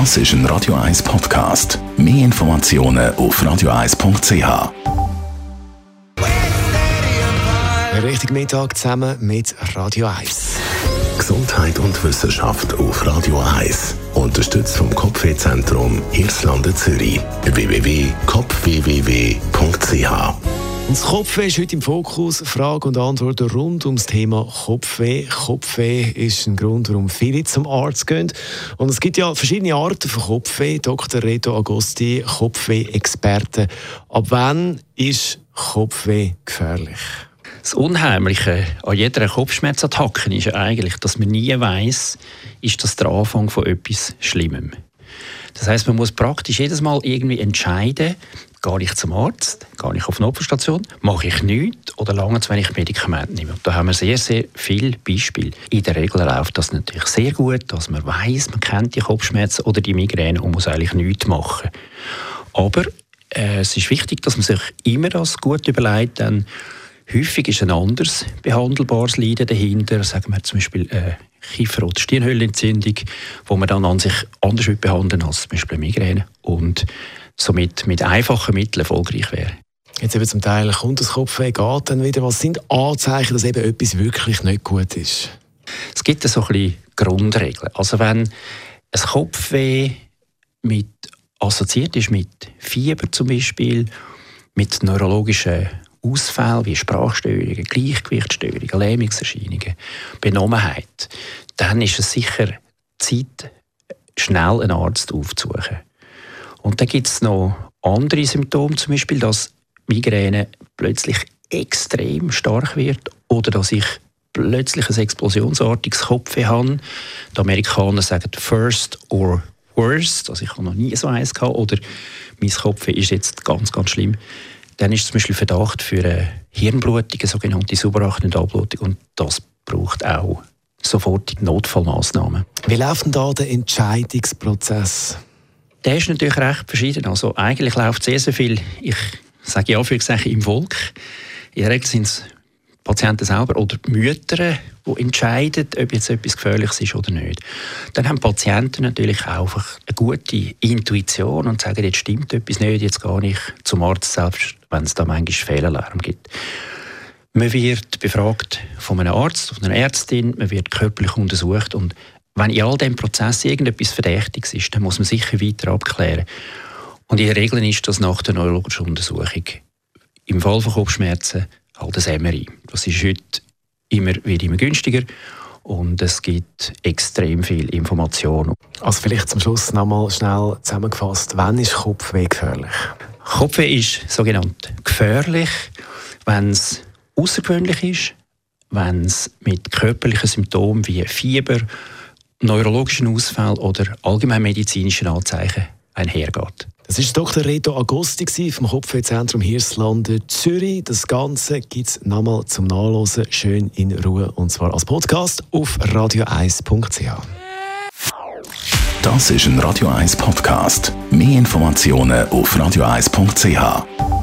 Das ist ein Radio 1 Podcast. Mehr Informationen auf radio1.ch. Richtig Mittag zusammen mit Radio 1. Gesundheit und Wissenschaft auf Radio 1. Unterstützt vom Kopfwehzentrum Irlande Zürich. www.kopfwww.ch und das Kopfweh ist heute im Fokus. Frage und Antwort rund ums Thema Kopfweh. Kopfweh ist ein Grund, warum viele zum Arzt gehen. Und es gibt ja verschiedene Arten von Kopfweh. Dr. Reto Agosti, Kopfweh-Experte. Ab wann ist Kopfweh gefährlich? Das Unheimliche an jeder Kopfschmerzattacke ist ja eigentlich, dass man nie weiß, ist das der Anfang von etwas Schlimmem. Das heißt, man muss praktisch jedes Mal irgendwie entscheiden, gehe ich zum Arzt, gehe ich auf eine Opferstation, mache ich nichts oder lange zu wenig Medikamente nehme. Und da haben wir sehr, sehr viele Beispiele. In der Regel läuft das natürlich sehr gut, dass man weiß, man kennt die Kopfschmerzen oder die Migräne und muss eigentlich nichts machen. Aber äh, es ist wichtig, dass man sich immer das gut überlegt, denn Häufig ist ein anderes behandelbares Leiden dahinter, sagen wir zum Beispiel äh, Kiefer- oder Stirnhöhlenentzündung, wo man dann an sich anders behandeln als zum Beispiel Migräne und somit mit einfachen Mitteln erfolgreich wäre. Jetzt eben zum Teil kommt das Kopfweh, geht dann wieder. Was sind Anzeichen, dass eben etwas wirklich nicht gut ist? Es gibt so ein bisschen Grundregeln. Also wenn ein Kopfweh mit, assoziiert ist mit Fieber zum Beispiel, mit neurologischen Ausfälle wie Sprachstörungen, Gleichgewichtsstörungen, Lähmungserscheinungen, Benommenheit, dann ist es sicher Zeit, schnell einen Arzt aufzusuchen. Und dann gibt es noch andere Symptome, zum Beispiel, dass Migräne plötzlich extrem stark wird oder dass ich plötzlich ein explosionsartiges Kopfweh habe. Die Amerikaner sagen first or worst, also ich habe noch nie so eins gehabt, oder mein Kopfweh ist jetzt ganz, ganz schlimm. Dann ist zum Beispiel Verdacht für eine Hirnblutung, eine sogenannte Subarachnoidalblutung. Und das braucht auch sofortige Notfallmaßnahmen. Wie läuft denn da der Entscheidungsprozess? Der ist natürlich recht verschieden. Also eigentlich läuft sehr, sehr viel, ich sage ja für im Volk. In der Regel sind es Patienten selber oder die Mütter, die entscheiden, ob jetzt etwas Gefährliches ist oder nicht. Dann haben Patienten natürlich auch eine gute Intuition und sagen, jetzt stimmt etwas nicht, jetzt gar nicht zum Arzt selbst, wenn es da manchmal Fehlalarm gibt. Man wird befragt von einem Arzt, von einer Ärztin, man wird körperlich untersucht und wenn in all diesem Prozess irgendetwas Verdächtiges ist, dann muss man sicher weiter abklären. Und in der Regel ist das nach der neurologischen Untersuchung im Fall von Kopfschmerzen halt ein MRI. Das ist heute immer, wird immer günstiger und es gibt extrem viel Information. Also vielleicht zum Schluss nochmal schnell zusammengefasst, wann ist Kopfweh gefährlich? Kopfweh ist sogenannt gefährlich, wenn es außergewöhnlich ist, wenn es mit körperlichen Symptomen wie Fieber, neurologischen Ausfall oder allgemeinmedizinischen Anzeichen einhergeht. Das ist Dr. Reto Agosti vom Kopfwehzentrum Hirslande Zürich. Das Ganze gibt es nochmal zum Nachlesen, schön in Ruhe, und zwar als Podcast auf radio1.ch. Das ist ein Radio 1 Podcast. Mehr Informationen auf radio1.ch.